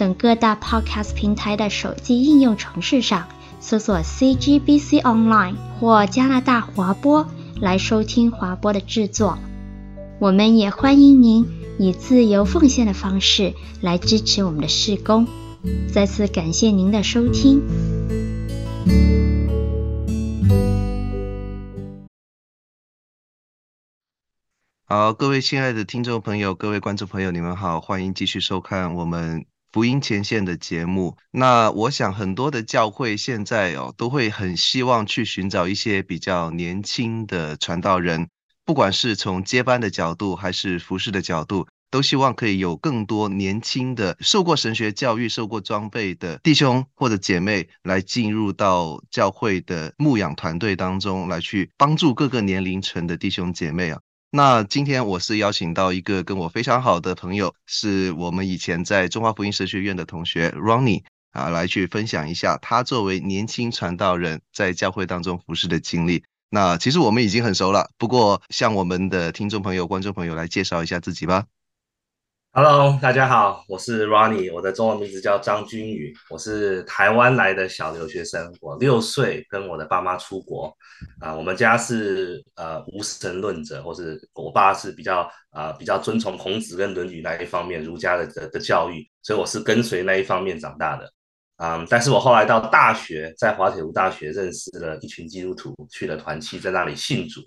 等各大 Podcast 平台的手机应用程式上搜索 CGBC Online 或加拿大华播来收听华播的制作。我们也欢迎您以自由奉献的方式来支持我们的事工。再次感谢您的收听。好，各位亲爱的听众朋友，各位观众朋友，你们好，欢迎继续收看我们福音前线的节目。那我想很多的教会现在哦，都会很希望去寻找一些比较年轻的传道人，不管是从接班的角度，还是服侍的角度，都希望可以有更多年轻的、受过神学教育、受过装备的弟兄或者姐妹来进入到教会的牧养团队当中，来去帮助各个年龄层的弟兄姐妹啊。那今天我是邀请到一个跟我非常好的朋友，是我们以前在中华福音神学院的同学 Ronnie 啊，来去分享一下他作为年轻传道人在教会当中服侍的经历。那其实我们已经很熟了，不过向我们的听众朋友、观众朋友来介绍一下自己吧。Hello，大家好，我是 Ronnie，我的中文名字叫张君宇，我是台湾来的小留学生，我六岁跟我的爸妈出国，啊，我们家是呃无神论者，或是我爸是比较、呃、比较遵从孔子跟论语那一方面儒家的的的教育，所以我是跟随那一方面长大的，嗯，但是我后来到大学，在滑铁卢大学认识了一群基督徒，去了团契，在那里信主。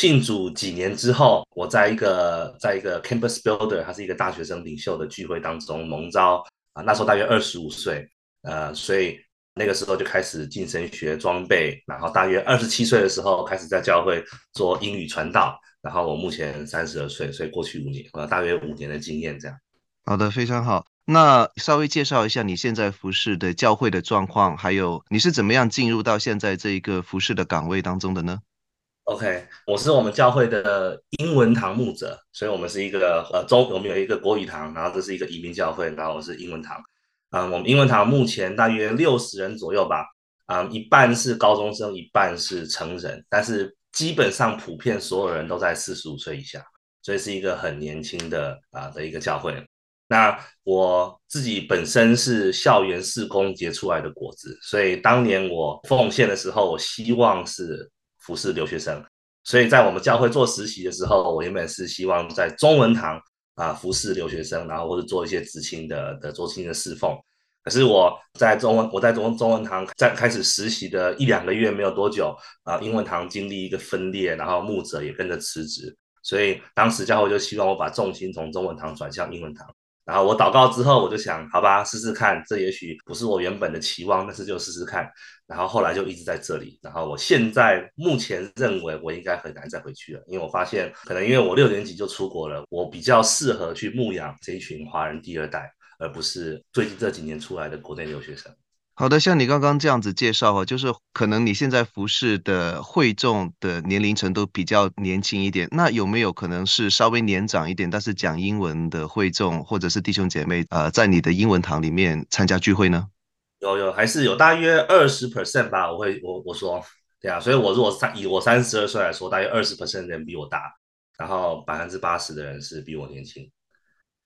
信主几年之后，我在一个在一个 Campus Builder，他是一个大学生领袖的聚会当中蒙召啊，那时候大约二十五岁，呃，所以那个时候就开始进神学装备，然后大约二十七岁的时候开始在教会做英语传道，然后我目前三十二岁，所以过去五年，呃，大约五年的经验这样。好的，非常好。那稍微介绍一下你现在服饰的教会的状况，还有你是怎么样进入到现在这一个服饰的岗位当中的呢？OK，我是我们教会的英文堂牧者，所以我们是一个呃中，我们有一个国语堂，然后这是一个移民教会，然后我是英文堂。嗯，我们英文堂目前大约六十人左右吧，嗯，一半是高中生，一半是成人，但是基本上普遍所有人都在四十五岁以下，所以是一个很年轻的啊、的一个教会。那我自己本身是校园事工结出来的果子，所以当年我奉献的时候，我希望是。服侍留学生，所以在我们教会做实习的时候，我原本是希望在中文堂啊服侍留学生，然后或者做一些执勤的的做执勤的侍奉。可是我在中文我在中中文堂在开始实习的一两个月没有多久啊，英文堂经历一个分裂，然后牧者也跟着辞职，所以当时教会就希望我把重心从中文堂转向英文堂。然后我祷告之后，我就想，好吧，试试看，这也许不是我原本的期望，但是就试试看。然后后来就一直在这里。然后我现在目前认为我应该很难再回去了，因为我发现可能因为我六年级就出国了，我比较适合去牧养这一群华人第二代，而不是最近这几年出来的国内留学生。好的，像你刚刚这样子介绍哈，就是可能你现在服侍的会众的年龄层都比较年轻一点，那有没有可能是稍微年长一点，但是讲英文的会众或者是弟兄姐妹呃，在你的英文堂里面参加聚会呢？有有，还是有大约二十 percent 吧，我会我我说对啊，所以我如果三以我三十二岁来说，大约二十 percent 的人比我大，然后百分之八十的人是比我年轻。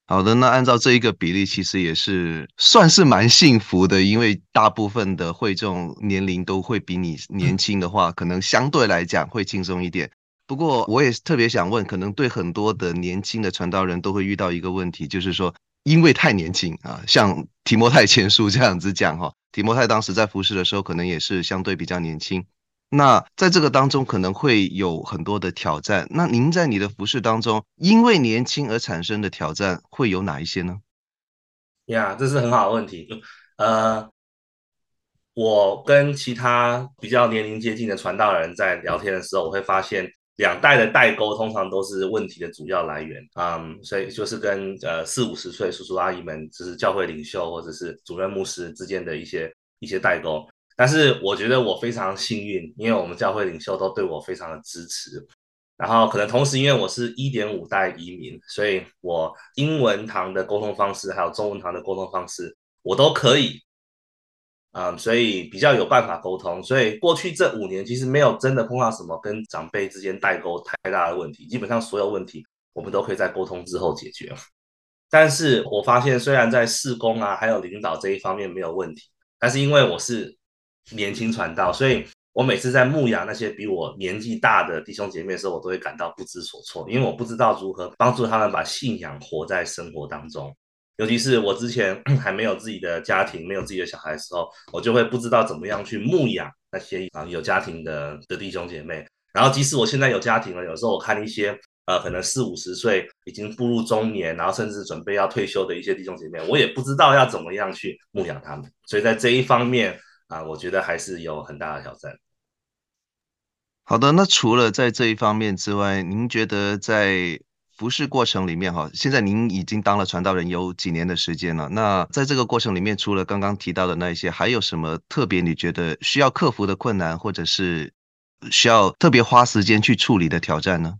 好的，那按照这一个比例，其实也是算是蛮幸福的，因为大部分的会众年龄都会比你年轻的话，可能相对来讲会轻松一点。不过我也特别想问，可能对很多的年轻的传道人都会遇到一个问题，就是说因为太年轻啊，像提摩太前书这样子讲哈，提摩太当时在服侍的时候，可能也是相对比较年轻。那在这个当中可能会有很多的挑战。那您在你的服饰当中，因为年轻而产生的挑战会有哪一些呢？呀，这是很好的问题。呃，我跟其他比较年龄接近的传道人在聊天的时候，我会发现两代的代沟通常都是问题的主要来源啊、嗯，所以就是跟呃四五十岁叔叔阿姨们，就是教会领袖或者是主任牧师之间的一些一些代沟。但是我觉得我非常幸运，因为我们教会领袖都对我非常的支持。然后可能同时因为我是一点五代移民，所以我英文堂的沟通方式还有中文堂的沟通方式我都可以。嗯，所以比较有办法沟通，所以过去这五年其实没有真的碰到什么跟长辈之间代沟太大的问题，基本上所有问题我们都可以在沟通之后解决。但是我发现，虽然在事工啊还有领导这一方面没有问题，但是因为我是年轻传道，所以我每次在牧养那些比我年纪大的弟兄姐妹的时候，我都会感到不知所措，因为我不知道如何帮助他们把信仰活在生活当中。尤其是我之前还没有自己的家庭，没有自己的小孩的时候，我就会不知道怎么样去牧养那些啊有家庭的的弟兄姐妹。然后即使我现在有家庭了，有时候我看一些呃可能四五十岁已经步入中年，然后甚至准备要退休的一些弟兄姐妹，我也不知道要怎么样去牧养他们。所以在这一方面啊，我觉得还是有很大的挑战。好的，那除了在这一方面之外，您觉得在服事过程里面哈，现在您已经当了传道人有几年的时间了。那在这个过程里面，除了刚刚提到的那一些，还有什么特别你觉得需要克服的困难，或者是需要特别花时间去处理的挑战呢？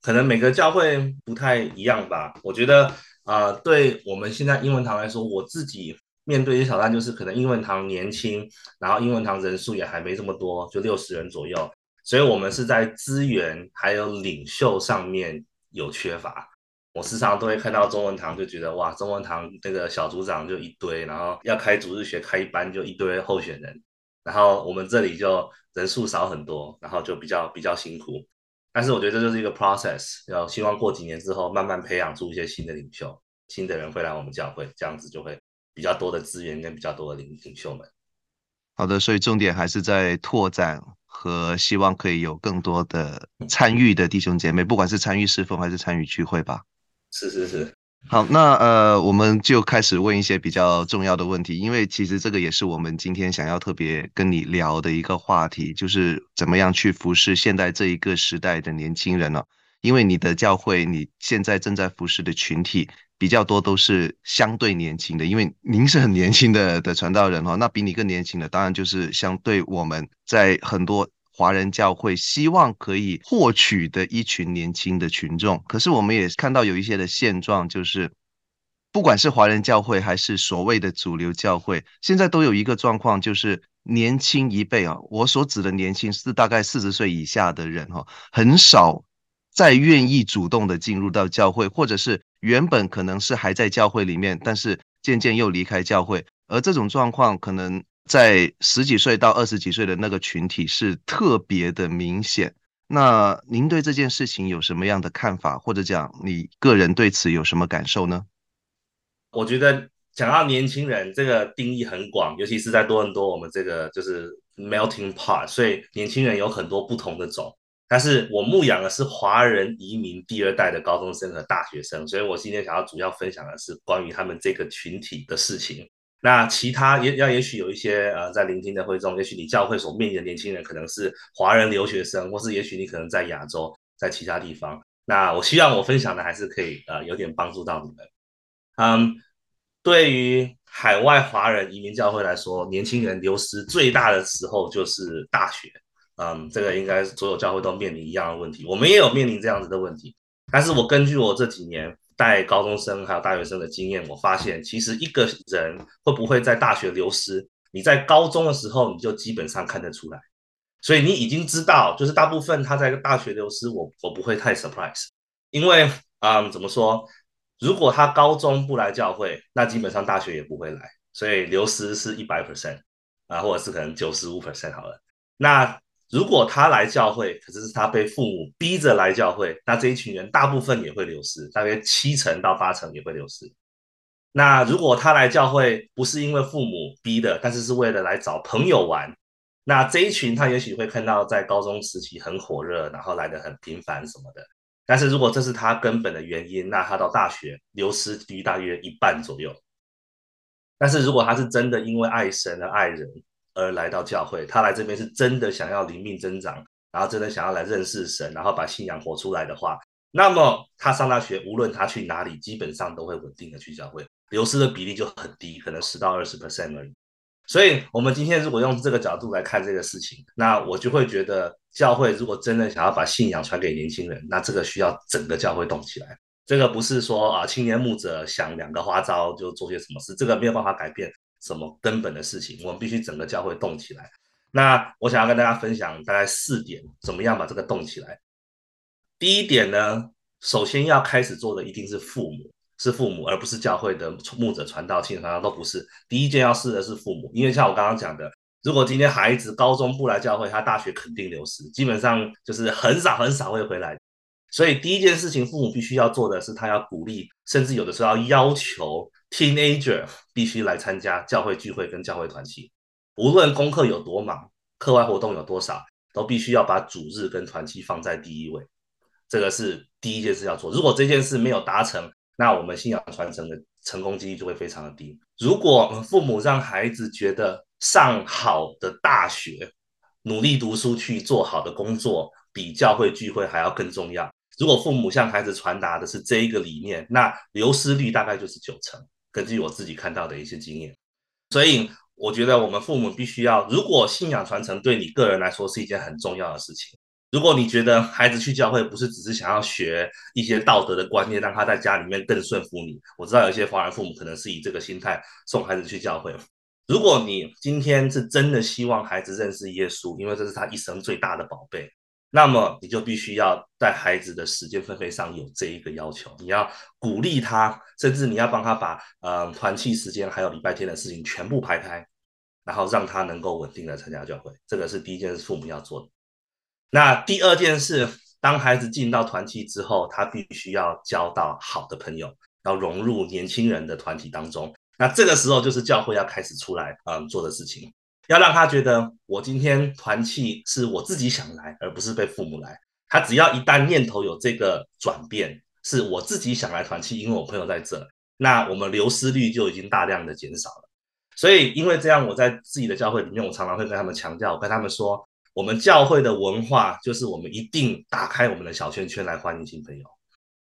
可能每个教会不太一样吧。我觉得啊、呃，对我们现在英文堂来说，我自己面对的挑战就是，可能英文堂年轻，然后英文堂人数也还没这么多，就六十人左右，所以我们是在资源还有领袖上面。有缺乏，我时常都会看到中文堂，就觉得哇，中文堂那个小组长就一堆，然后要开主日学开一班就一堆候选人，然后我们这里就人数少很多，然后就比较比较辛苦。但是我觉得这就是一个 process，要希望过几年之后慢慢培养出一些新的领袖，新的人会来我们教会，这样子就会比较多的资源跟比较多的领领袖们。好的，所以重点还是在拓展。和希望可以有更多的参与的弟兄姐妹，不管是参与侍奉还是参与聚会吧。是是是。好，那呃，我们就开始问一些比较重要的问题，因为其实这个也是我们今天想要特别跟你聊的一个话题，就是怎么样去服侍现在这一个时代的年轻人呢？因为你的教会，你现在正在服侍的群体。比较多都是相对年轻的，因为您是很年轻的的传道人哈，那比你更年轻的，当然就是相对我们在很多华人教会希望可以获取的一群年轻的群众。可是我们也看到有一些的现状，就是不管是华人教会还是所谓的主流教会，现在都有一个状况，就是年轻一辈啊，我所指的年轻是大概四十岁以下的人哈，很少再愿意主动的进入到教会，或者是。原本可能是还在教会里面，但是渐渐又离开教会，而这种状况可能在十几岁到二十几岁的那个群体是特别的明显。那您对这件事情有什么样的看法，或者讲你个人对此有什么感受呢？我觉得讲到年轻人这个定义很广，尤其是在多伦多，我们这个就是 melting pot，所以年轻人有很多不同的种。但是我牧养的是华人移民第二代的高中生和大学生，所以我今天想要主要分享的是关于他们这个群体的事情。那其他也要也许有一些呃在聆听的会众，也许你教会所面临的年轻人可能是华人留学生，或是也许你可能在亚洲，在其他地方。那我希望我分享的还是可以呃有点帮助到你们。嗯，对于海外华人移民教会来说，年轻人流失最大的时候就是大学。嗯，这个应该所有教会都面临一样的问题，我们也有面临这样子的问题。但是我根据我这几年带高中生还有大学生的经验，我发现其实一个人会不会在大学流失，你在高中的时候你就基本上看得出来，所以你已经知道，就是大部分他在大学流失，我我不会太 surprise，因为嗯，怎么说，如果他高中不来教会，那基本上大学也不会来，所以流失是一百 percent 啊，或者是可能九十五 percent 好了，那。如果他来教会，可是是他被父母逼着来教会，那这一群人大部分也会流失，大约七成到八成也会流失。那如果他来教会不是因为父母逼的，但是是为了来找朋友玩，那这一群他也许会看到在高中时期很火热，然后来的很频繁什么的。但是如果这是他根本的原因，那他到大学流失率大约一半左右。但是如果他是真的因为爱神而爱人，而来到教会，他来这边是真的想要灵命增长，然后真的想要来认识神，然后把信仰活出来的话，那么他上大学，无论他去哪里，基本上都会稳定的去教会，流失的比例就很低，可能十到二十 percent 而已。所以，我们今天如果用这个角度来看这个事情，那我就会觉得，教会如果真的想要把信仰传给年轻人，那这个需要整个教会动起来。这个不是说啊，青年牧者想两个花招就做些什么事，这个没有办法改变什么根本的事情。我们必须整个教会动起来。那我想要跟大家分享大概四点，怎么样把这个动起来。第一点呢，首先要开始做的一定是父母，是父母，而不是教会的牧者传道、青年传道都不是。第一件要试的是父母，因为像我刚刚讲的，如果今天孩子高中不来教会，他大学肯定流失，基本上就是很少很少会回来。所以第一件事情，父母必须要做的是，他要鼓励，甚至有的时候要要求 teenager 必须来参加教会聚会跟教会团契。无论功课有多忙，课外活动有多少，都必须要把主日跟团契放在第一位。这个是第一件事要做。如果这件事没有达成，那我们信仰传承的成功几率就会非常的低。如果父母让孩子觉得上好的大学、努力读书去做好的工作，比教会聚会还要更重要。如果父母向孩子传达的是这一个理念，那流失率大概就是九成。根据我自己看到的一些经验，所以。我觉得我们父母必须要，如果信仰传承对你个人来说是一件很重要的事情，如果你觉得孩子去教会不是只是想要学一些道德的观念，让他在家里面更顺服你，我知道有一些华人父母可能是以这个心态送孩子去教会。如果你今天是真的希望孩子认识耶稣，因为这是他一生最大的宝贝。那么你就必须要在孩子的时间分配上有这一个要求，你要鼓励他，甚至你要帮他把呃团契时间还有礼拜天的事情全部排开，然后让他能够稳定的参加教会。这个是第一件事，父母要做的。那第二件事，当孩子进到团契之后，他必须要交到好的朋友，要融入年轻人的团体当中。那这个时候就是教会要开始出来嗯做的事情。要让他觉得，我今天团契是我自己想来，而不是被父母来。他只要一旦念头有这个转变，是我自己想来团契，因为我朋友在这，那我们流失率就已经大量的减少了。所以，因为这样，我在自己的教会里面，我常常会跟他们强调，我跟他们说，我们教会的文化就是我们一定打开我们的小圈圈来欢迎新朋友。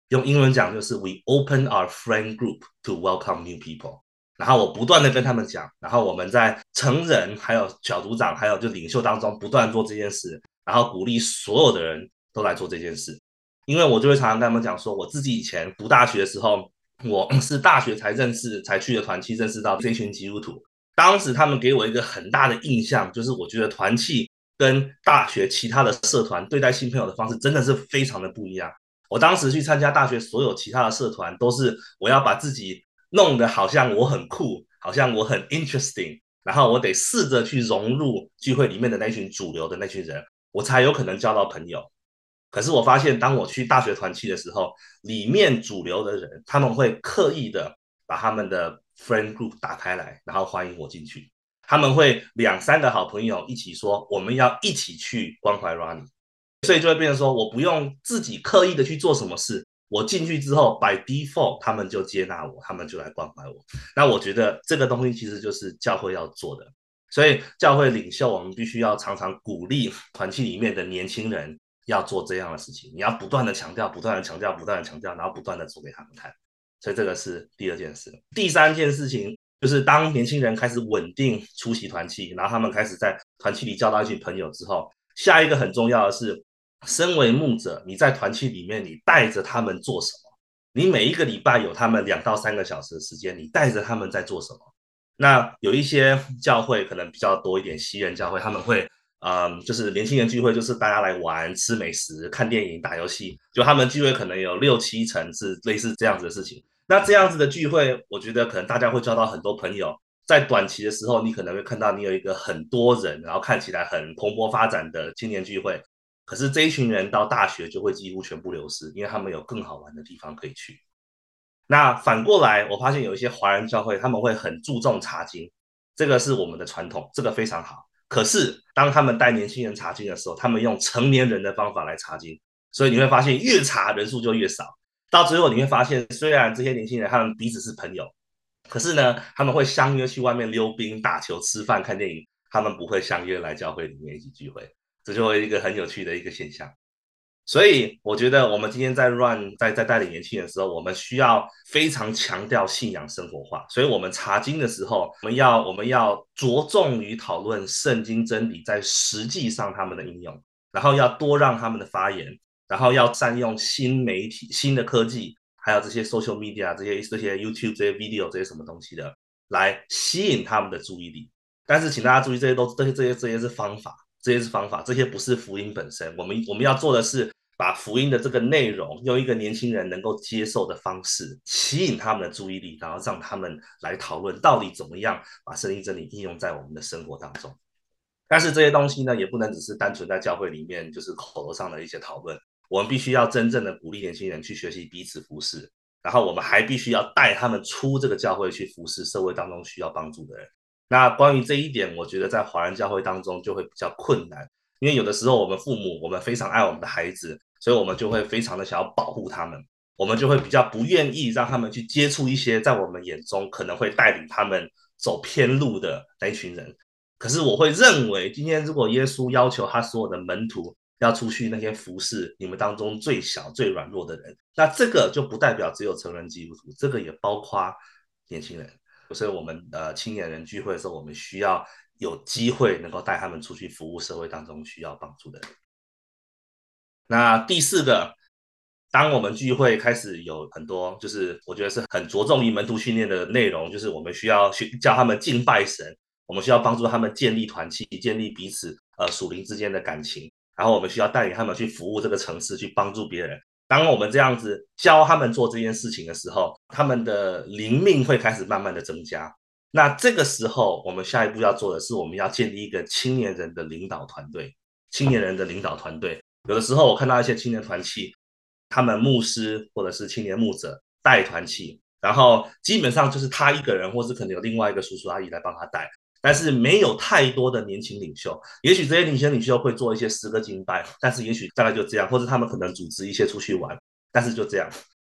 用英文讲就是 We open our friend group to welcome new people。然后我不断的跟他们讲，然后我们在成人、还有小组长、还有就领袖当中不断做这件事，然后鼓励所有的人都来做这件事。因为我就会常常跟他们讲说，我自己以前读大学的时候，我 是大学才认识、才去的团契，认识到这群基督徒。当时他们给我一个很大的印象，就是我觉得团契跟大学其他的社团对待新朋友的方式真的是非常的不一样。我当时去参加大学所有其他的社团，都是我要把自己。弄得好像我很酷，好像我很 interesting，然后我得试着去融入聚会里面的那群主流的那群人，我才有可能交到朋友。可是我发现，当我去大学团契的时候，里面主流的人他们会刻意的把他们的 friend group 打开来，然后欢迎我进去。他们会两三个好朋友一起说，我们要一起去关怀 Ronnie，所以就会变成说，我不用自己刻意的去做什么事。我进去之后，by default，他们就接纳我，他们就来关怀我。那我觉得这个东西其实就是教会要做的。所以教会领袖，我们必须要常常鼓励团契里面的年轻人要做这样的事情。你要不断的强调，不断的强调，不断的强调，然后不断的做给他们看。所以这个是第二件事。第三件事情就是当年轻人开始稳定出席团契，然后他们开始在团契里交到一群朋友之后，下一个很重要的是。身为牧者，你在团契里面，你带着他们做什么？你每一个礼拜有他们两到三个小时的时间，你带着他们在做什么？那有一些教会可能比较多一点，西人教会他们会，嗯，就是年轻人聚会，就是大家来玩、吃美食、看电影、打游戏，就他们聚会可能有六七成是类似这样子的事情。那这样子的聚会，我觉得可能大家会交到很多朋友。在短期的时候，你可能会看到你有一个很多人，然后看起来很蓬勃发展的青年聚会。可是这一群人到大学就会几乎全部流失，因为他们有更好玩的地方可以去。那反过来，我发现有一些华人教会，他们会很注重查经，这个是我们的传统，这个非常好。可是当他们带年轻人查经的时候，他们用成年人的方法来查经，所以你会发现越查人数就越少。到最后你会发现，虽然这些年轻人他们彼此是朋友，可是呢，他们会相约去外面溜冰、打球、吃饭、看电影，他们不会相约来教会里面一起聚会。这就会一个很有趣的一个现象。所以我觉得我们今天在 run 在在带领年轻人的时候，我们需要非常强调信仰生活化。所以，我们查经的时候，我们要我们要着重于讨论圣经真理在实际上他们的应用，然后要多让他们的发言，然后要善用新媒体、新的科技，还有这些 social media 这些这些 YouTube 这些 video 这些什么东西的，来吸引他们的注意力。但是，请大家注意，这些都这些这些这些是方法。这些是方法，这些不是福音本身。我们我们要做的是把福音的这个内容，用一个年轻人能够接受的方式，吸引他们的注意力，然后让他们来讨论到底怎么样把圣经真理应用在我们的生活当中。但是这些东西呢，也不能只是单纯在教会里面就是口头上的一些讨论。我们必须要真正的鼓励年轻人去学习彼此服侍，然后我们还必须要带他们出这个教会去服侍社会当中需要帮助的人。那关于这一点，我觉得在华人教会当中就会比较困难，因为有的时候我们父母，我们非常爱我们的孩子，所以我们就会非常的想要保护他们，我们就会比较不愿意让他们去接触一些在我们眼中可能会带领他们走偏路的那一群人。可是我会认为，今天如果耶稣要求他所有的门徒要出去那些服侍你们当中最小最软弱的人，那这个就不代表只有成人基督徒，这个也包括年轻人。所以，我们呃青年人聚会的时候，我们需要有机会能够带他们出去服务社会当中需要帮助的人。那第四个，当我们聚会开始有很多，就是我觉得是很着重于门徒训练的内容，就是我们需要去教他们敬拜神，我们需要帮助他们建立团契，建立彼此呃属灵之间的感情，然后我们需要带领他们去服务这个城市，去帮助别人。当我们这样子教他们做这件事情的时候，他们的灵命会开始慢慢的增加。那这个时候，我们下一步要做的是，我们要建立一个青年人的领导团队。青年人的领导团队，有的时候我看到一些青年团契，他们牧师或者是青年牧者带团契，然后基本上就是他一个人，或是可能有另外一个叔叔阿姨来帮他带。但是没有太多的年轻领袖，也许这些年轻领袖会做一些诗歌敬拜，但是也许大概就这样，或者他们可能组织一些出去玩，但是就这样。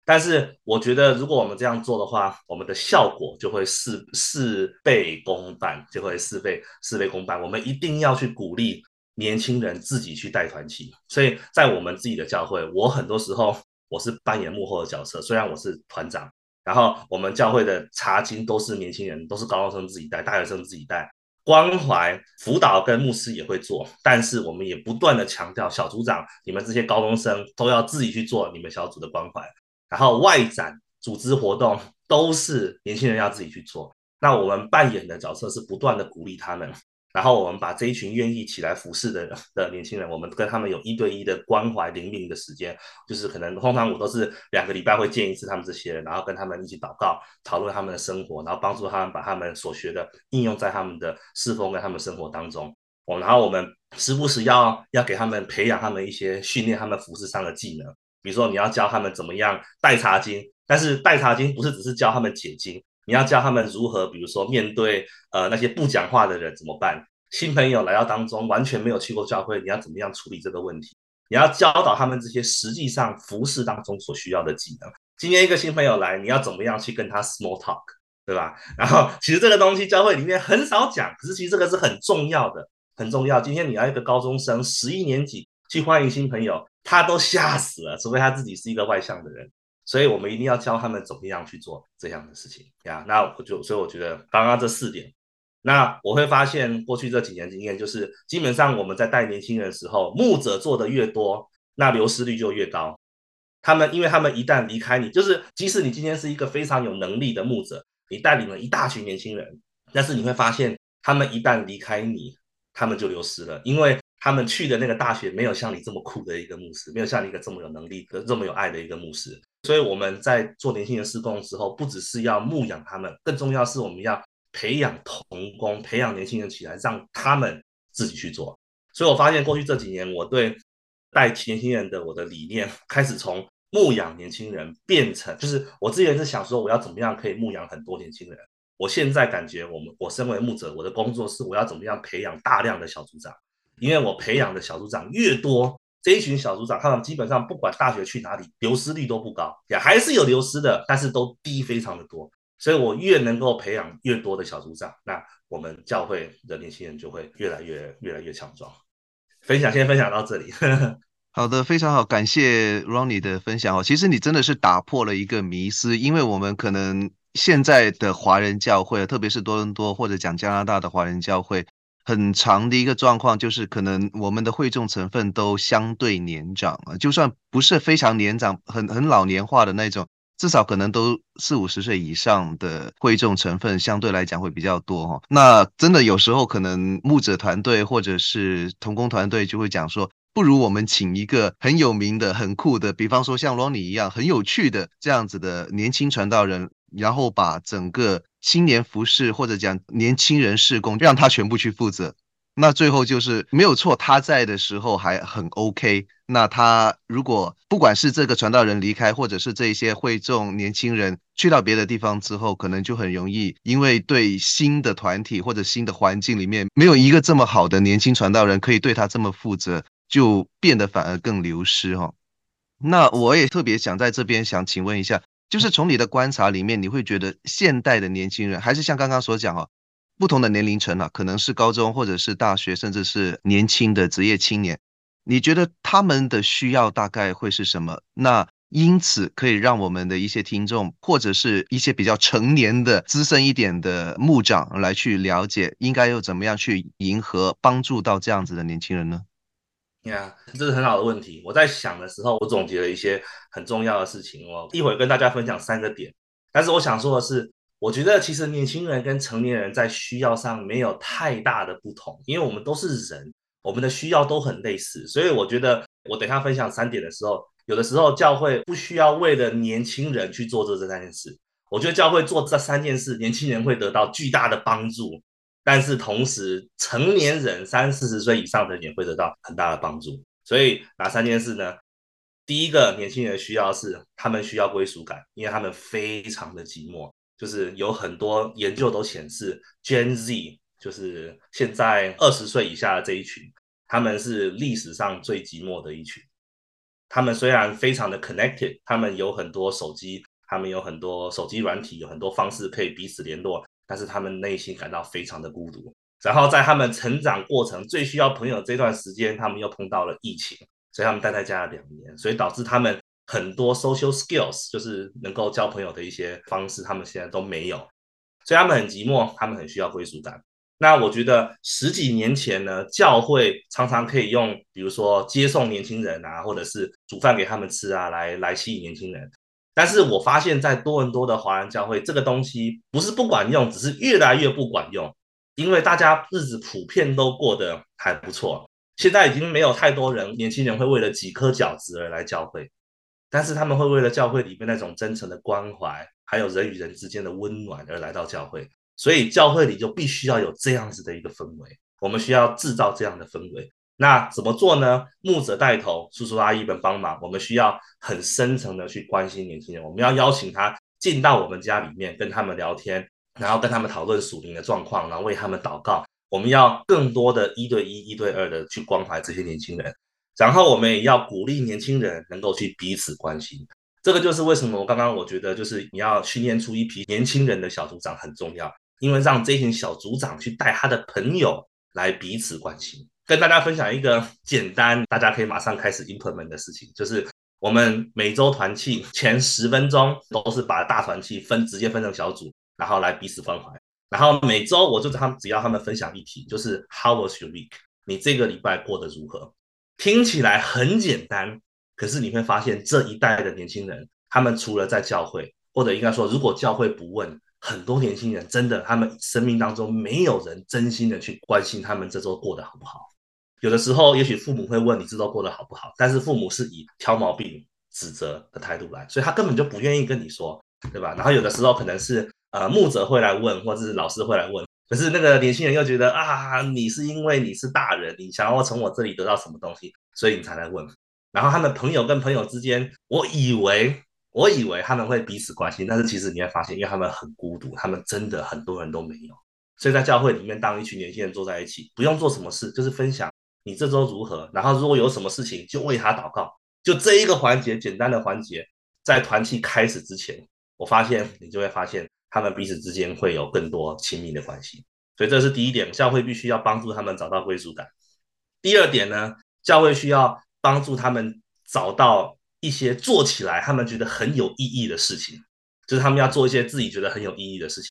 但是我觉得，如果我们这样做的话，我们的效果就会事事倍功半，就会事倍事倍功半。我们一定要去鼓励年轻人自己去带团契。所以在我们自己的教会，我很多时候我是扮演幕后的角色，虽然我是团长。然后我们教会的查经都是年轻人，都是高中生自己带，大学生自己带，关怀辅导跟牧师也会做，但是我们也不断的强调，小组长，你们这些高中生都要自己去做你们小组的关怀，然后外展组织活动都是年轻人要自己去做，那我们扮演的角色是不断的鼓励他们。然后我们把这一群愿意起来服侍的 的年轻人，我们跟他们有一对一的关怀灵命的时间，就是可能通常我都是两个礼拜会见一次他们这些人，然后跟他们一起祷告，讨论他们的生活，然后帮助他们把他们所学的应用在他们的侍奉跟他们生活当中。哦，然后我们时不时要要给他们培养他们一些训练他们服侍上的技能，比如说你要教他们怎么样带查经，但是带查经不是只是教他们解经。你要教他们如何，比如说面对呃那些不讲话的人怎么办？新朋友来到当中，完全没有去过教会，你要怎么样处理这个问题？你要教导他们这些实际上服饰当中所需要的技能。今天一个新朋友来，你要怎么样去跟他 small talk，对吧？然后其实这个东西教会里面很少讲，可是其实这个是很重要的，很重要。今天你要一个高中生十一年级去欢迎新朋友，他都吓死了，除非他自己是一个外向的人。所以我们一定要教他们怎么样去做这样的事情呀。那我就所以我觉得刚刚这四点，那我会发现过去这几年经验就是，基本上我们在带年轻人的时候，牧者做的越多，那流失率就越高。他们因为他们一旦离开你，就是即使你今天是一个非常有能力的牧者，你带领了一大群年轻人，但是你会发现他们一旦离开你，他们就流失了，因为他们去的那个大学没有像你这么酷的一个牧师，没有像你一个这么有能力、这么有爱的一个牧师。所以我们在做年轻人施工的时候，不只是要牧养他们，更重要是我们要培养童工，培养年轻人起来，让他们自己去做。所以我发现过去这几年，我对带年轻人的我的理念，开始从牧养年轻人变成，就是我之前是想说我要怎么样可以牧养很多年轻人，我现在感觉我们我身为牧者，我的工作是我要怎么样培养大量的小组长，因为我培养的小组长越多。这一群小组长，他们基本上不管大学去哪里，流失率都不高，也还是有流失的，但是都低非常的多。所以我越能够培养越多的小组长，那我们教会的年轻人就会越来越越来越强壮。分享先分享到这里。好的，非常好，感谢 Ronnie 的分享哦。其实你真的是打破了一个迷思，因为我们可能现在的华人教会，特别是多伦多或者讲加拿大的华人教会，很长的一个状况就是，可能我们的会众成分都相对年长啊，就算不是非常年长，很很老年化的那种，至少可能都四五十岁以上的会众成分相对来讲会比较多哈。那真的有时候可能牧者团队或者是同工团队就会讲说。不如我们请一个很有名的、很酷的，比方说像 Ronnie 一样很有趣的这样子的年轻传道人，然后把整个青年服饰或者讲年轻人事工，让他全部去负责。那最后就是没有错，他在的时候还很 OK。那他如果不管是这个传道人离开，或者是这些会众年轻人去到别的地方之后，可能就很容易，因为对新的团体或者新的环境里面没有一个这么好的年轻传道人可以对他这么负责。就变得反而更流失哈。那我也特别想在这边想请问一下，就是从你的观察里面，你会觉得现代的年轻人，还是像刚刚所讲哦，不同的年龄层啊，可能是高中或者是大学，甚至是年轻的职业青年，你觉得他们的需要大概会是什么？那因此可以让我们的一些听众，或者是一些比较成年的资深一点的牧长来去了解，应该又怎么样去迎合、帮助到这样子的年轻人呢？呀这是很好的问题。我在想的时候，我总结了一些很重要的事情。我一会儿跟大家分享三个点。但是我想说的是，我觉得其实年轻人跟成年人在需要上没有太大的不同，因为我们都是人，我们的需要都很类似。所以我觉得，我等下分享三点的时候，有的时候教会不需要为了年轻人去做这这三件事。我觉得教会做这三件事，年轻人会得到巨大的帮助。但是同时，成年人三四十岁以上的也会得到很大的帮助。所以哪三件事呢？第一个，年轻人需要是他们需要归属感，因为他们非常的寂寞。就是有很多研究都显示，Gen Z 就是现在二十岁以下的这一群，他们是历史上最寂寞的一群。他们虽然非常的 connected，他们有很多手机，他们有很多手机软体，有很多方式可以彼此联络。但是他们内心感到非常的孤独，然后在他们成长过程最需要朋友这段时间，他们又碰到了疫情，所以他们待在家了两年，所以导致他们很多 social skills，就是能够交朋友的一些方式，他们现在都没有，所以他们很寂寞，他们很需要归属感。那我觉得十几年前呢，教会常常可以用，比如说接送年轻人啊，或者是煮饭给他们吃啊，来来吸引年轻人。但是我发现，在多伦多的华人教会，这个东西不是不管用，只是越来越不管用。因为大家日子普遍都过得还不错，现在已经没有太多人，年轻人会为了几颗饺子而来教会，但是他们会为了教会里面那种真诚的关怀，还有人与人之间的温暖而来到教会。所以教会里就必须要有这样子的一个氛围，我们需要制造这样的氛围。那怎么做呢？牧者带头，叔叔阿姨们帮忙。我们需要很深层的去关心年轻人。我们要邀请他进到我们家里面，跟他们聊天，然后跟他们讨论属灵的状况，然后为他们祷告。我们要更多的一对一、一对二的去关怀这些年轻人。然后我们也要鼓励年轻人能够去彼此关心。这个就是为什么我刚刚我觉得，就是你要训练出一批年轻人的小组长很重要，因为让这群小组长去带他的朋友来彼此关心。跟大家分享一个简单，大家可以马上开始 implement 的事情，就是我们每周团契前十分钟都是把大团契分直接分成小组，然后来彼此关怀。然后每周我就他们只要他们分享一题，就是 How was your week？你这个礼拜过得如何？听起来很简单，可是你会发现这一代的年轻人，他们除了在教会，或者应该说，如果教会不问。很多年轻人真的，他们生命当中没有人真心的去关心他们这周过得好不好。有的时候，也许父母会问你这周过得好不好，但是父母是以挑毛病、指责的态度来，所以他根本就不愿意跟你说，对吧？然后有的时候可能是呃牧者会来问，或者是老师会来问，可是那个年轻人又觉得啊，你是因为你是大人，你想要从我这里得到什么东西，所以你才来问。然后他们朋友跟朋友之间，我以为。我以为他们会彼此关心，但是其实你会发现，因为他们很孤独，他们真的很多人都没有。所以在教会里面，当一群年轻人坐在一起，不用做什么事，就是分享你这周如何，然后如果有什么事情，就为他祷告。就这一个环节，简单的环节，在团契开始之前，我发现你就会发现，他们彼此之间会有更多亲密的关系。所以这是第一点，教会必须要帮助他们找到归属感。第二点呢，教会需要帮助他们找到一些做起来他们觉得很有意义的事情，就是他们要做一些自己觉得很有意义的事情。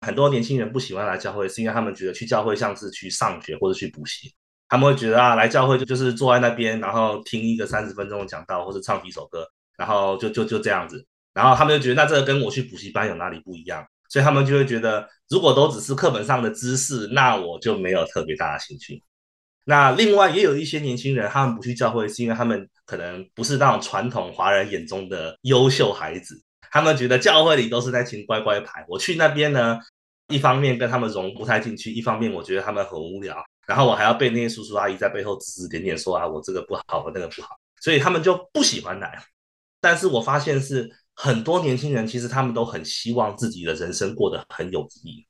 很多年轻人不喜欢来教会，是因为他们觉得去教会像是去上学或者去补习，他们会觉得啊，来教会就就是坐在那边，然后听一个三十分钟的讲道，或者唱几首歌，然后就就就这样子，然后他们就觉得那这个跟我去补习班有哪里不一样？所以他们就会觉得，如果都只是课本上的知识，那我就没有特别大的兴趣。那另外也有一些年轻人，他们不去教会，是因为他们可能不是那种传统华人眼中的优秀孩子。他们觉得教会里都是在请乖乖牌，我去那边呢，一方面跟他们融不太进去，一方面我觉得他们很无聊，然后我还要被那些叔叔阿姨在背后指指点点说啊，我这个不好，我那个不好，所以他们就不喜欢来。但是我发现是很多年轻人，其实他们都很希望自己的人生过得很有意义。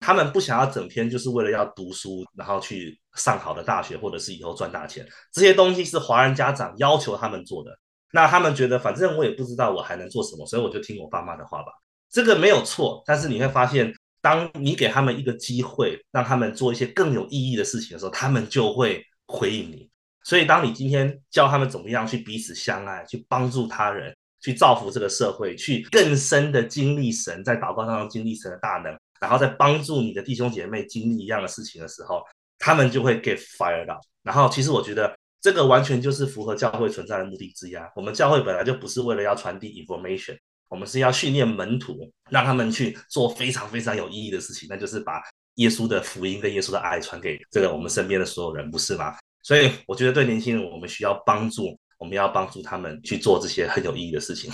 他们不想要整天就是为了要读书，然后去上好的大学，或者是以后赚大钱。这些东西是华人家长要求他们做的。那他们觉得，反正我也不知道我还能做什么，所以我就听我爸妈的话吧。这个没有错，但是你会发现，当你给他们一个机会，让他们做一些更有意义的事情的时候，他们就会回应你。所以，当你今天教他们怎么样去彼此相爱，去帮助他人，去造福这个社会，去更深的经历神，在祷告当中经历神的大能。然后在帮助你的弟兄姐妹经历一样的事情的时候，他们就会 get fired up。然后其实我觉得这个完全就是符合教会存在的目的之一啊。我们教会本来就不是为了要传递 information，我们是要训练门徒，让他们去做非常非常有意义的事情，那就是把耶稣的福音跟耶稣的爱传给这个我们身边的所有人，不是吗？所以我觉得对年轻人，我们需要帮助，我们要帮助他们去做这些很有意义的事情。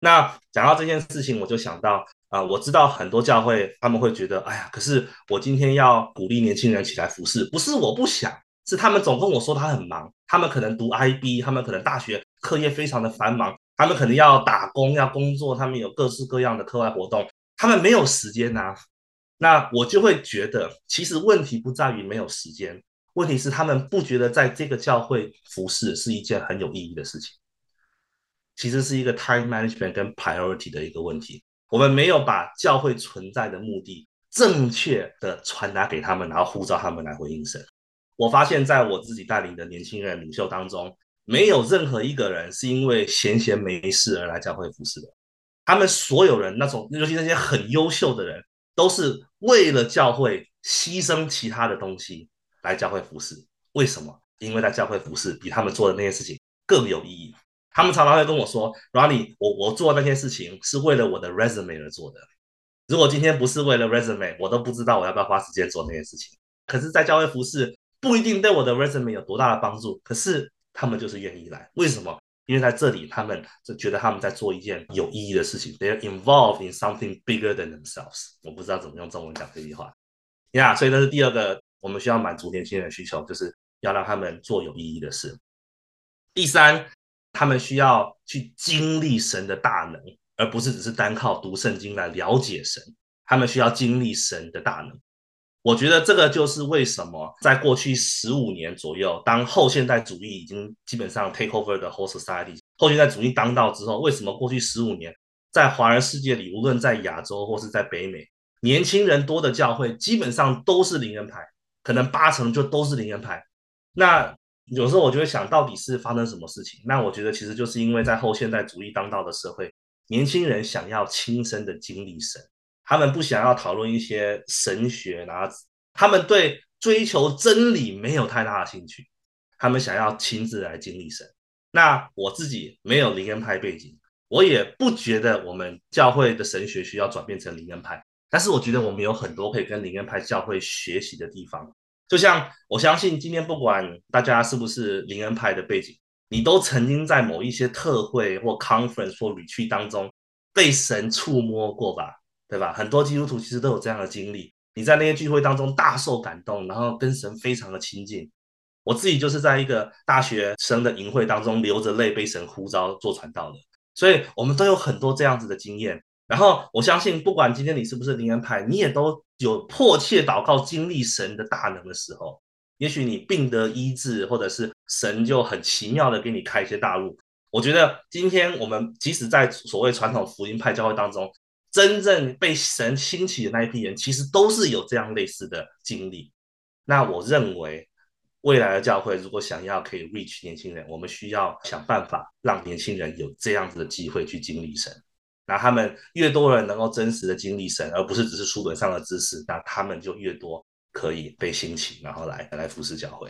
那讲到这件事情，我就想到啊、我知道很多教会他们会觉得，哎呀，可是我今天要鼓励年轻人起来服侍，不是我不想，是他们总跟我说他很忙，他们可能读 IB，他们可能大学课业非常的繁忙，他们可能要打工要工作，他们有各式各样的课外活动，他们没有时间呐、啊。那我就会觉得，其实问题不在于没有时间，问题是他们不觉得在这个教会服侍是一件很有意义的事情。其实是一个 time management 跟 priority 的一个问题。我们没有把教会存在的目的正确的传达给他们，然后呼召他们来回应神。我发现，在我自己带领的年轻人领袖当中，没有任何一个人是因为闲闲没事而来教会服侍的。他们所有人，那种尤其那些很优秀的人，都是为了教会牺牲其他的东西来教会服侍。为什么？因为在教会服侍比他们做的那些事情更有意义。他们常常会跟我说：“Ronnie，我我做那些事情是为了我的 resume 而做的。如果今天不是为了 resume，我都不知道我要不要花时间做那些事情。可是，在教会服侍不一定对我的 resume 有多大的帮助，可是他们就是愿意来。为什么？因为在这里，他们就觉得他们在做一件有意义的事情。They're involved in something bigger than themselves。我不知道怎么用中文讲这句话。呀，所以这是第二个我们需要满足年轻人的需求，就是要让他们做有意义的事。第三。他们需要去经历神的大能，而不是只是单靠读圣经来了解神。他们需要经历神的大能。我觉得这个就是为什么在过去十五年左右，当后现代主义已经基本上 take over the whole society，后现代主义当道之后，为什么过去十五年在华人世界里，无论在亚洲或是在北美，年轻人多的教会基本上都是灵恩派，可能八成就都是灵恩派。那有时候我就会想到底是发生什么事情？那我觉得其实就是因为在后现代主义当道的社会，年轻人想要亲身的经历神，他们不想要讨论一些神学，然后他们对追求真理没有太大的兴趣，他们想要亲自来经历神。那我自己没有灵恩派背景，我也不觉得我们教会的神学需要转变成灵恩派，但是我觉得我们有很多可以跟灵恩派教会学习的地方。就像我相信今天不管大家是不是灵恩派的背景，你都曾经在某一些特会或 conference 或 retreat 当中被神触摸过吧，对吧？很多基督徒其实都有这样的经历。你在那些聚会当中大受感动，然后跟神非常的亲近。我自己就是在一个大学生的营会当中流着泪被神呼召做传道的，所以我们都有很多这样子的经验。然后我相信，不管今天你是不是灵恩派，你也都有迫切祷告经历神的大能的时候。也许你病得医治，或者是神就很奇妙的给你开一些大路。我觉得今天我们即使在所谓传统福音派教会当中，真正被神兴起的那一批人，其实都是有这样类似的经历。那我认为，未来的教会如果想要可以 reach 年轻人，我们需要想办法让年轻人有这样子的机会去经历神。那他们越多人能够真实的经历神，而不是只是书本上的知识，那他们就越多可以被兴起，然后来来服侍教会。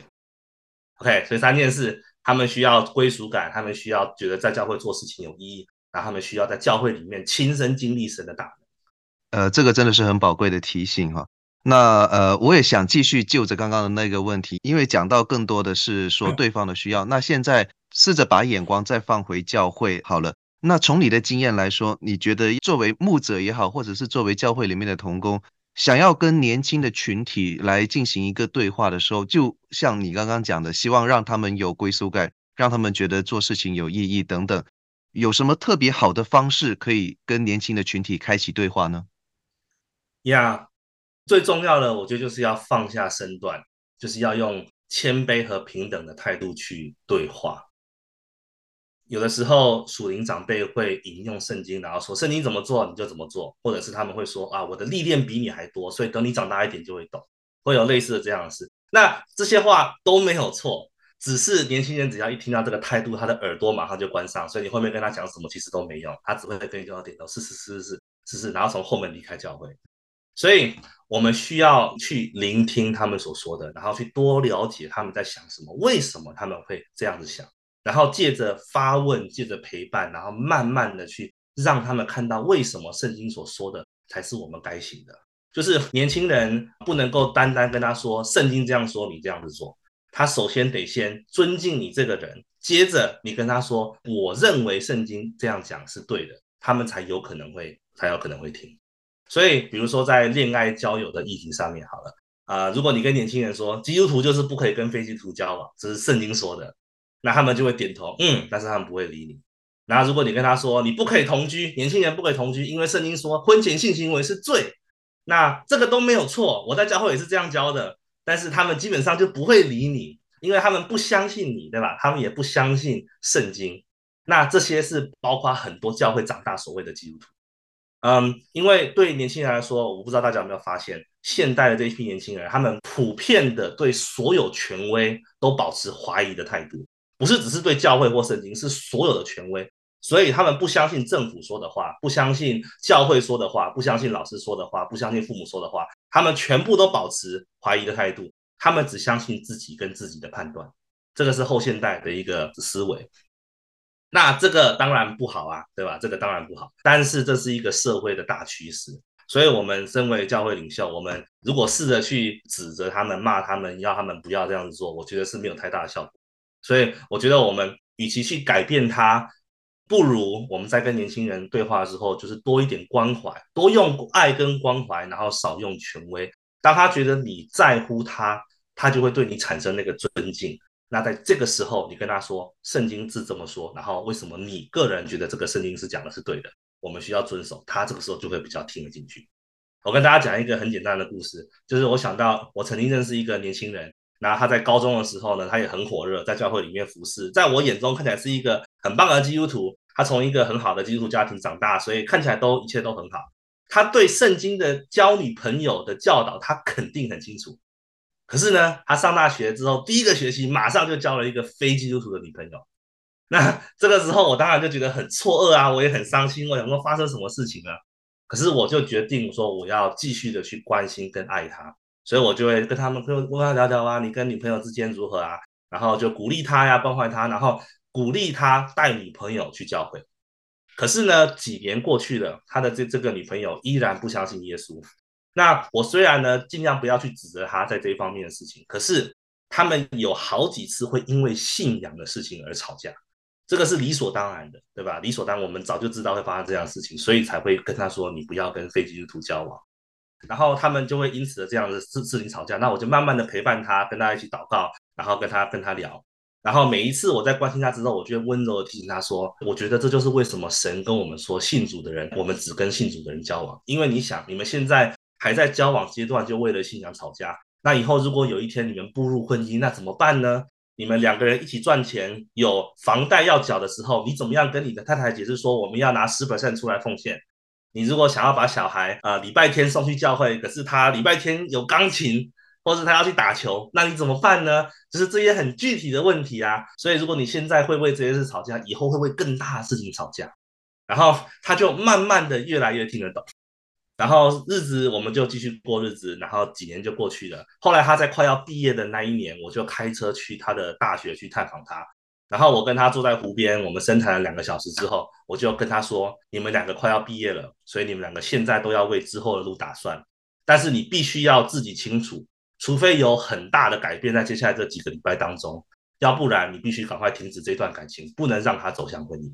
OK，所以三件事，他们需要归属感，他们需要觉得在教会做事情有意义，然后他们需要在教会里面亲身经历神的大能。呃，这个真的是很宝贵的提醒哈。那呃，我也想继续就着刚刚的那个问题，因为讲到更多的是说对方的需要。嗯、那现在试着把眼光再放回教会好了。那从你的经验来说，你觉得作为牧者也好，或者是作为教会里面的童工，想要跟年轻的群体来进行一个对话的时候，就像你刚刚讲的，希望让他们有归属感，让他们觉得做事情有意义等等，有什么特别好的方式可以跟年轻的群体开启对话呢？呀最重要的，我觉得就是要放下身段，就是要用谦卑和平等的态度去对话。有的时候，属灵长辈会引用圣经，然后说圣经怎么做你就怎么做，或者是他们会说啊，我的历练比你还多，所以等你长大一点就会懂，会有类似的这样的事。那这些话都没有错，只是年轻人只要一听到这个态度，他的耳朵马上就关上，所以你后面跟他讲什么其实都没用，他只会跟你就要点头，是是是是是是，然后从后门离开教会。所以我们需要去聆听他们所说的，然后去多了解他们在想什么，为什么他们会这样子想。然后借着发问，借着陪伴，然后慢慢的去让他们看到为什么圣经所说的才是我们该行的。就是年轻人不能够单单跟他说圣经这样说，你这样子做。他首先得先尊敬你这个人，接着你跟他说，我认为圣经这样讲是对的，他们才有可能会才有可能会听。所以，比如说在恋爱交友的议题上面，好了啊，如果你跟年轻人说基督徒就是不可以跟非基督徒交往，这是圣经说的。那他们就会点头，嗯，但是他们不会理你。那如果你跟他说你不可以同居，年轻人不可以同居，因为圣经说婚前性行为是罪，那这个都没有错，我在教会也是这样教的。但是他们基本上就不会理你，因为他们不相信你，对吧？他们也不相信圣经。那这些是包括很多教会长大所谓的基督徒，嗯，因为对年轻人来说，我不知道大家有没有发现，现代的这一批年轻人，他们普遍的对所有权威都保持怀疑的态度。不是只是对教会或圣经，是所有的权威，所以他们不相信政府说的话，不相信教会说的话，不相信老师说的话，不相信父母说的话，他们全部都保持怀疑的态度，他们只相信自己跟自己的判断，这个是后现代的一个思维。那这个当然不好啊，对吧？这个当然不好，但是这是一个社会的大趋势，所以我们身为教会领袖，我们如果试着去指责他们、骂他们，要他们不要这样子做，我觉得是没有太大的效果。所以我觉得我们与其去改变他，不如我们在跟年轻人对话的时候，就是多一点关怀，多用爱跟关怀，然后少用权威。当他觉得你在乎他，他就会对你产生那个尊敬。那在这个时候，你跟他说圣经字这么说，然后为什么你个人觉得这个圣经是讲的是对的？我们需要遵守。他这个时候就会比较听得进去。我跟大家讲一个很简单的故事，就是我想到我曾经认识一个年轻人。然后他在高中的时候呢，他也很火热，在教会里面服侍，在我眼中看起来是一个很棒的基督徒。他从一个很好的基督徒家庭长大，所以看起来都一切都很好。他对圣经的交女朋友的教导，他肯定很清楚。可是呢，他上大学之后，第一个学期马上就交了一个非基督徒的女朋友。那 这个时候，我当然就觉得很错愕啊，我也很伤心。我想说发生什么事情了？可是我就决定说，我要继续的去关心跟爱他。所以我就会跟他们跟跟他聊聊啊，你跟女朋友之间如何啊？然后就鼓励他呀，关怀他，然后鼓励他带女朋友去教会。可是呢，几年过去了，他的这这个女朋友依然不相信耶稣。那我虽然呢尽量不要去指责他在这一方面的事情，可是他们有好几次会因为信仰的事情而吵架，这个是理所当然的，对吧？理所当然，我们早就知道会发生这样的事情，所以才会跟他说，你不要跟非基督徒交往。然后他们就会因此的这样子事事情吵架，那我就慢慢的陪伴他，跟他一起祷告，然后跟他跟他聊。然后每一次我在关心他之后，我就温柔的提醒他说：“我觉得这就是为什么神跟我们说，信主的人，我们只跟信主的人交往。因为你想，你们现在还在交往阶段，就为了信仰吵架。那以后如果有一天你们步入婚姻，那怎么办呢？你们两个人一起赚钱，有房贷要缴的时候，你怎么样跟你的太太解释说，我们要拿十 percent 出来奉献？”你如果想要把小孩啊、呃、礼拜天送去教会，可是他礼拜天有钢琴，或是他要去打球，那你怎么办呢？就是这些很具体的问题啊。所以如果你现在会为这些事吵架，以后会为更大的事情吵架。然后他就慢慢的越来越听得懂。然后日子我们就继续过日子，然后几年就过去了。后来他在快要毕业的那一年，我就开车去他的大学去探访他。然后我跟他坐在湖边，我们深谈了两个小时之后，我就跟他说：“你们两个快要毕业了，所以你们两个现在都要为之后的路打算。但是你必须要自己清楚，除非有很大的改变在接下来这几个礼拜当中，要不然你必须赶快停止这段感情，不能让他走向婚姻。”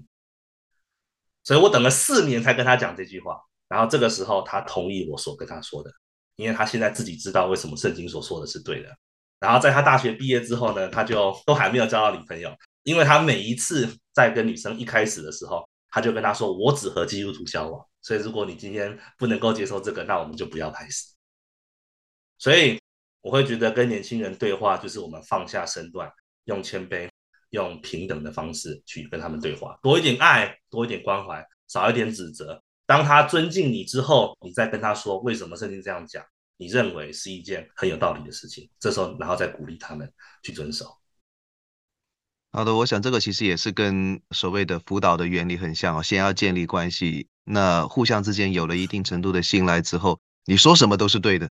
所以我等了四年才跟他讲这句话。然后这个时候他同意我所跟他说的，因为他现在自己知道为什么圣经所说的是对的。然后在他大学毕业之后呢，他就都还没有交到女朋友。因为他每一次在跟女生一开始的时候，他就跟她说：“我只和基督徒交往。”所以如果你今天不能够接受这个，那我们就不要开始。所以我会觉得跟年轻人对话，就是我们放下身段，用谦卑、用平等的方式去跟他们对话，多一点爱，多一点关怀，少一点指责。当他尊敬你之后，你再跟他说为什么圣经这样讲，你认为是一件很有道理的事情。这时候，然后再鼓励他们去遵守。好的，我想这个其实也是跟所谓的辅导的原理很像哦。先要建立关系，那互相之间有了一定程度的信赖之后，你说什么都是对的。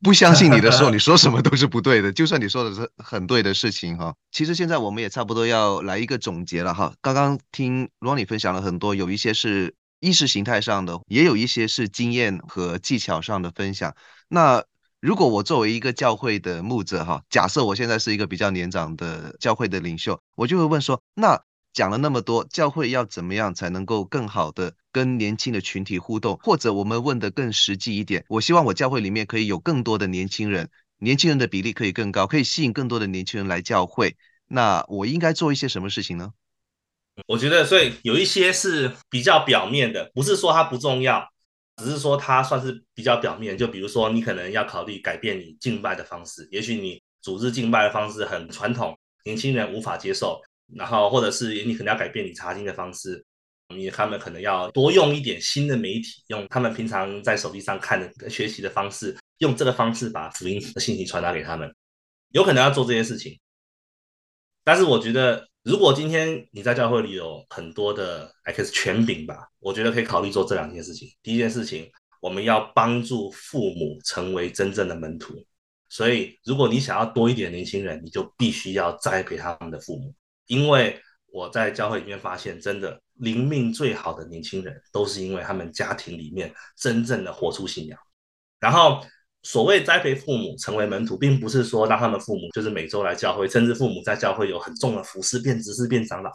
不相信你的时候，你说什么都是不对的。就算你说的是很对的事情哈，其实现在我们也差不多要来一个总结了哈。刚刚听 Ronnie 分享了很多，有一些是意识形态上的，也有一些是经验和技巧上的分享。那如果我作为一个教会的牧者，哈，假设我现在是一个比较年长的教会的领袖，我就会问说，那讲了那么多，教会要怎么样才能够更好的跟年轻的群体互动？或者我们问的更实际一点，我希望我教会里面可以有更多的年轻人，年轻人的比例可以更高，可以吸引更多的年轻人来教会。那我应该做一些什么事情呢？我觉得，所以有一些是比较表面的，不是说它不重要。只是说它算是比较表面，就比如说你可能要考虑改变你敬拜的方式，也许你组织敬拜的方式很传统，年轻人无法接受，然后或者是你可能要改变你查经的方式，你他们可能要多用一点新的媒体，用他们平常在手机上看的学习的方式，用这个方式把福音的信息传达给他们，有可能要做这些事情，但是我觉得。如果今天你在教会里有很多的 X 权柄吧，我觉得可以考虑做这两件事情。第一件事情，我们要帮助父母成为真正的门徒。所以，如果你想要多一点年轻人，你就必须要栽培他们的父母。因为我在教会里面发现，真的灵命最好的年轻人，都是因为他们家庭里面真正的活出信仰。然后。所谓栽培父母成为门徒，并不是说让他们父母就是每周来教会，甚至父母在教会有很重的服侍，变执事、变长老，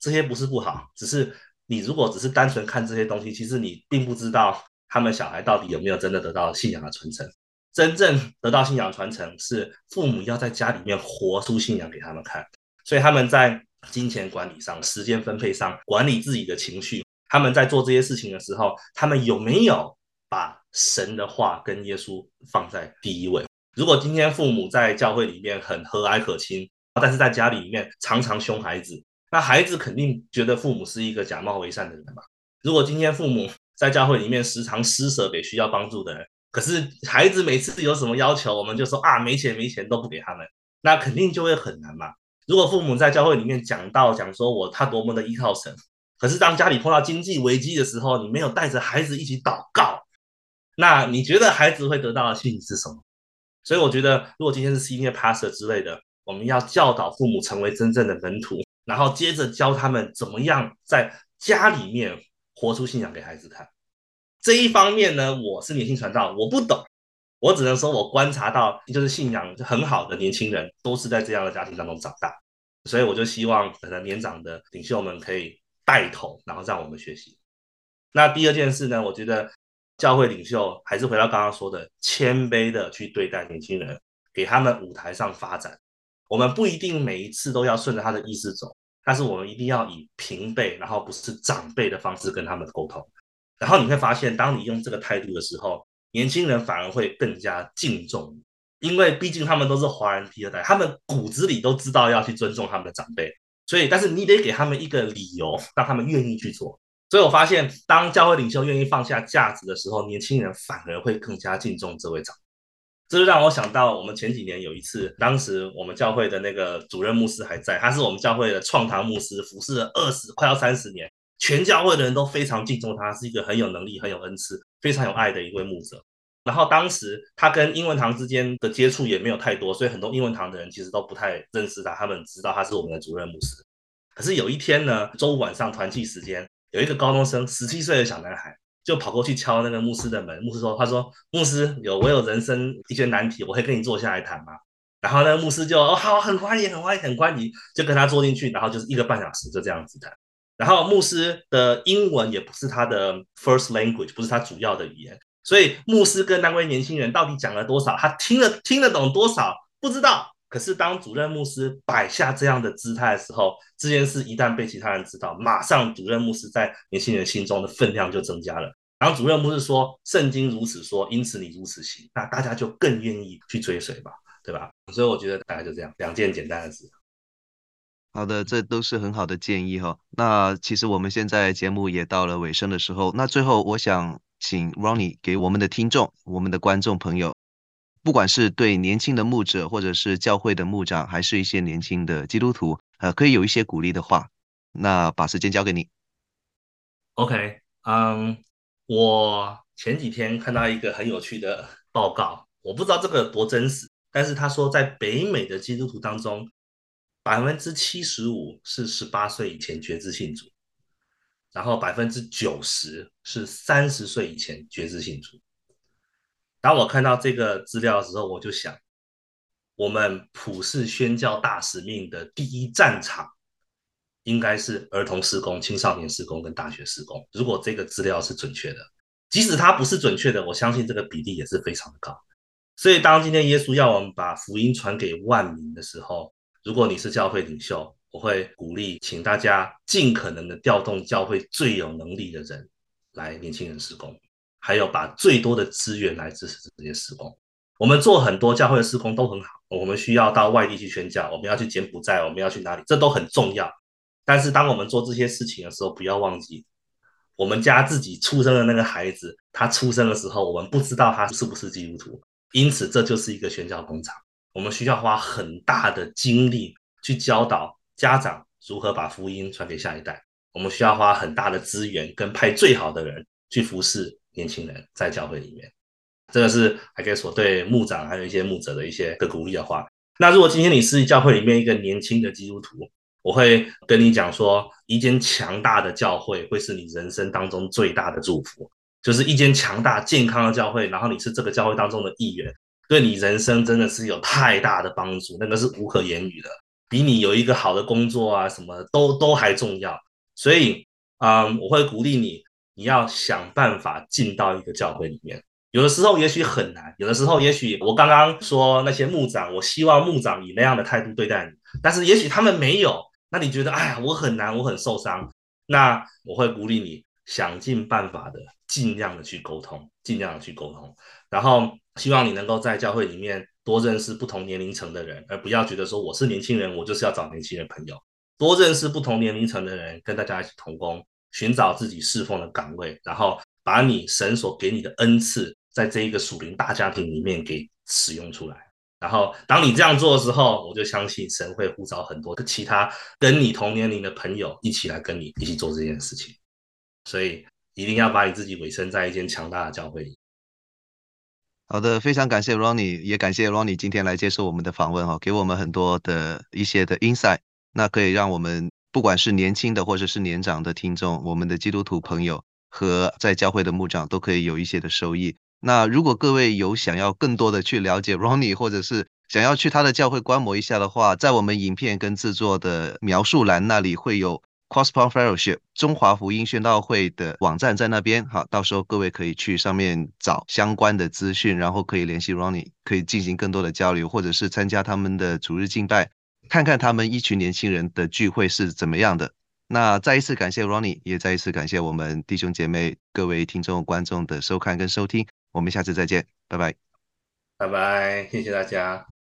这些不是不好。只是你如果只是单纯看这些东西，其实你并不知道他们小孩到底有没有真的得到信仰的传承。真正得到信仰传承，是父母要在家里面活出信仰给他们看。所以他们在金钱管理上、时间分配上、管理自己的情绪，他们在做这些事情的时候，他们有没有把神的话跟耶稣放在第一位。如果今天父母在教会里面很和蔼可亲，但是在家里面常常凶孩子，那孩子肯定觉得父母是一个假冒为善的人嘛。如果今天父母在教会里面时常施舍给需要帮助的人，可是孩子每次有什么要求，我们就说啊，没钱没钱都不给他们，那肯定就会很难嘛。如果父母在教会里面讲到讲说我他多么的依靠神，可是当家里碰到经济危机的时候，你没有带着孩子一起祷告。那你觉得孩子会得到的信息是什么？所以我觉得，如果今天是 senior pastor 之类的，我们要教导父母成为真正的门徒，然后接着教他们怎么样在家里面活出信仰给孩子看。这一方面呢，我是年轻传道，我不懂，我只能说我观察到，就是信仰很好的年轻人都是在这样的家庭当中长大，所以我就希望可能年长的领袖们可以带头，然后让我们学习。那第二件事呢，我觉得。教会领袖还是回到刚刚说的，谦卑的去对待年轻人，给他们舞台上发展。我们不一定每一次都要顺着他的意思走，但是我们一定要以平辈，然后不是长辈的方式跟他们沟通。然后你会发现，当你用这个态度的时候，年轻人反而会更加敬重你，因为毕竟他们都是华人第二代，他们骨子里都知道要去尊重他们的长辈。所以，但是你得给他们一个理由，让他们愿意去做。所以我发现，当教会领袖愿意放下架子的时候，年轻人反而会更加敬重这位长。这就让我想到，我们前几年有一次，当时我们教会的那个主任牧师还在，他是我们教会的创堂牧师，服侍了二十快要三十年，全教会的人都非常敬重他，是一个很有能力、很有恩赐、非常有爱的一位牧者。然后当时他跟英文堂之间的接触也没有太多，所以很多英文堂的人其实都不太认识他，他们知道他是我们的主任牧师。可是有一天呢，周五晚上团契时间，有一个高中生，十七岁的小男孩。就跑过去敲那个牧师的门，牧师说：“他说牧师有我有人生一些难题，我可以跟你坐下来谈吗？”然后那个牧师就哦好，很欢迎，很欢迎，很欢迎，就跟他坐进去，然后就是一个半小时就这样子谈。然后牧师的英文也不是他的 first language，不是他主要的语言，所以牧师跟那位年轻人到底讲了多少，他听了听得懂多少不知道。可是当主任牧师摆下这样的姿态的时候，这件事一旦被其他人知道，马上主任牧师在年轻人心中的分量就增加了。然后主任不是说圣经如此说，因此你如此行，那大家就更愿意去追随吧，对吧？所以我觉得大概就这样，两件简单的事。好的，这都是很好的建议哈。那其实我们现在节目也到了尾声的时候，那最后我想请 Ronnie 给我们的听众、我们的观众朋友，不管是对年轻的牧者，或者是教会的牧长，还是一些年轻的基督徒，呃，可以有一些鼓励的话。那把时间交给你。OK，嗯、我前几天看到一个很有趣的报告，我不知道这个多真实，但是他说在北美的基督徒当中，百分之七十五是十八岁以前决志信主，然后百分之九十是三十岁以前决志信主。当我看到这个资料的时候，我就想，我们普世宣教大使命的第一战场。应该是儿童施工、青少年施工跟大学施工。如果这个资料是准确的，即使它不是准确的，我相信这个比例也是非常的高。所以，当今天耶稣要我们把福音传给万民的时候，如果你是教会领袖，我会鼓励，请大家尽可能的调动教会最有能力的人来年轻人施工，还有把最多的资源来支持这些施工。我们做很多教会的施工都很好，我们需要到外地去宣教，我们要去柬埔寨，我们要去哪里，这都很重要。但是，当我们做这些事情的时候，不要忘记，我们家自己出生的那个孩子，他出生的时候，我们不知道他是不是基督徒，因此这就是一个宣教工厂。我们需要花很大的精力去教导家长如何把福音传给下一代。我们需要花很大的资源跟派最好的人去服侍年轻人在教会里面。这个是还可以说对牧长还有一些牧者的一些的鼓励的话。那如果今天你是教会里面一个年轻的基督徒，我会跟你讲说，一间强大的教会会是你人生当中最大的祝福，就是一间强大健康的教会，然后你是这个教会当中的一员，对你人生真的是有太大的帮助，那个是无可言语的，比你有一个好的工作啊什么都都还重要。所以，嗯，我会鼓励你，你要想办法进到一个教会里面。有的时候也许很难，有的时候也许我刚刚说那些牧长，我希望牧长以那样的态度对待你，但是也许他们没有。那你觉得，哎呀，我很难，我很受伤。那我会鼓励你想尽办法的，尽量的去沟通，尽量的去沟通。然后希望你能够在教会里面多认识不同年龄层的人，而不要觉得说我是年轻人，我就是要找年轻人朋友。多认识不同年龄层的人，跟大家一起同工，寻找自己侍奉的岗位，然后把你神所给你的恩赐，在这一个属灵大家庭里面给使用出来。然后，当你这样做的时候，我就相信神会呼召很多的其他跟你同年龄的朋友一起来跟你一起做这件事情。所以，一定要把你自己委身在一间强大的教会里。好的，非常感谢 Ronnie，也感谢 Ronnie 今天来接受我们的访问哈，给我们很多的一些的 insight，那可以让我们不管是年轻的或者是年长的听众，我们的基督徒朋友和在教会的牧长都可以有一些的收益。那如果各位有想要更多的去了解 Ronnie，或者是想要去他的教会观摩一下的话，在我们影片跟制作的描述栏那里会有 Crosspoint Fellowship 中华福音宣道会的网站在那边，好，到时候各位可以去上面找相关的资讯，然后可以联系 Ronnie，可以进行更多的交流，或者是参加他们的主日敬拜，看看他们一群年轻人的聚会是怎么样的。那再一次感谢 Ronnie，也再一次感谢我们弟兄姐妹、各位听众、观众的收看跟收听。我们下次再见，拜拜，拜拜，谢谢大家。